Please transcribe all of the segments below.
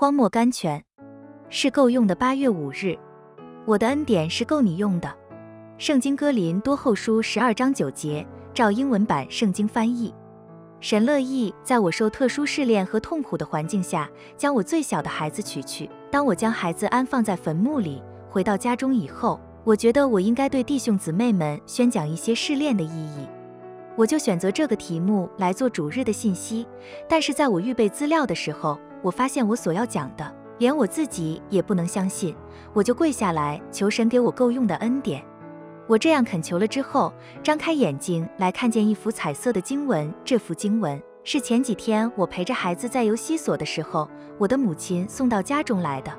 荒漠甘泉，是够用的。八月五日，我的恩典是够你用的。圣经哥林多后书十二章九节，照英文版圣经翻译。神乐意在我受特殊试炼和痛苦的环境下，将我最小的孩子取去。当我将孩子安放在坟墓里，回到家中以后，我觉得我应该对弟兄姊妹们宣讲一些试炼的意义。我就选择这个题目来做主日的信息。但是在我预备资料的时候，我发现我所要讲的，连我自己也不能相信。我就跪下来求神给我够用的恩典。我这样恳求了之后，张开眼睛来看见一幅彩色的经文。这幅经文是前几天我陪着孩子在游西所的时候，我的母亲送到家中来的。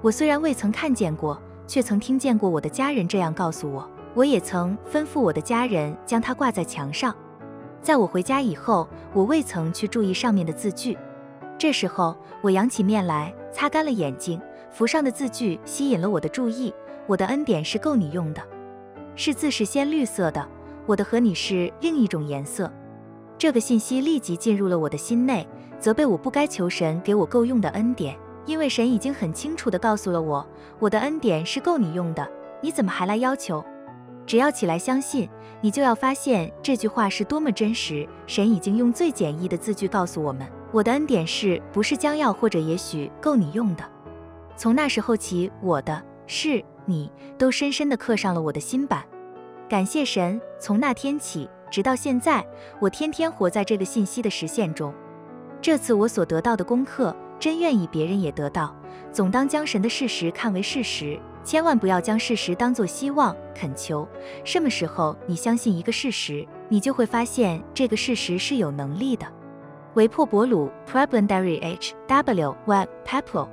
我虽然未曾看见过，却曾听见过我的家人这样告诉我。我也曾吩咐我的家人将它挂在墙上。在我回家以后，我未曾去注意上面的字句。这时候，我扬起面来，擦干了眼睛，符上的字句吸引了我的注意。我的恩典是够你用的。是字是鲜绿色的，我的和你是另一种颜色。这个信息立即进入了我的心内，责备我不该求神给我够用的恩典，因为神已经很清楚地告诉了我，我的恩典是够你用的。你怎么还来要求？只要起来相信，你就要发现这句话是多么真实。神已经用最简易的字句告诉我们，我的恩典是不是将要或者也许够你用的。从那时候起，我的是。你都深深地刻上了我的心版，感谢神。从那天起，直到现在，我天天活在这个信息的实现中。这次我所得到的功课，真愿意别人也得到。总当将神的事实看为事实，千万不要将事实当作希望恳求。什么时候你相信一个事实，你就会发现这个事实是有能力的。维珀伯鲁，prebendary h w web pepper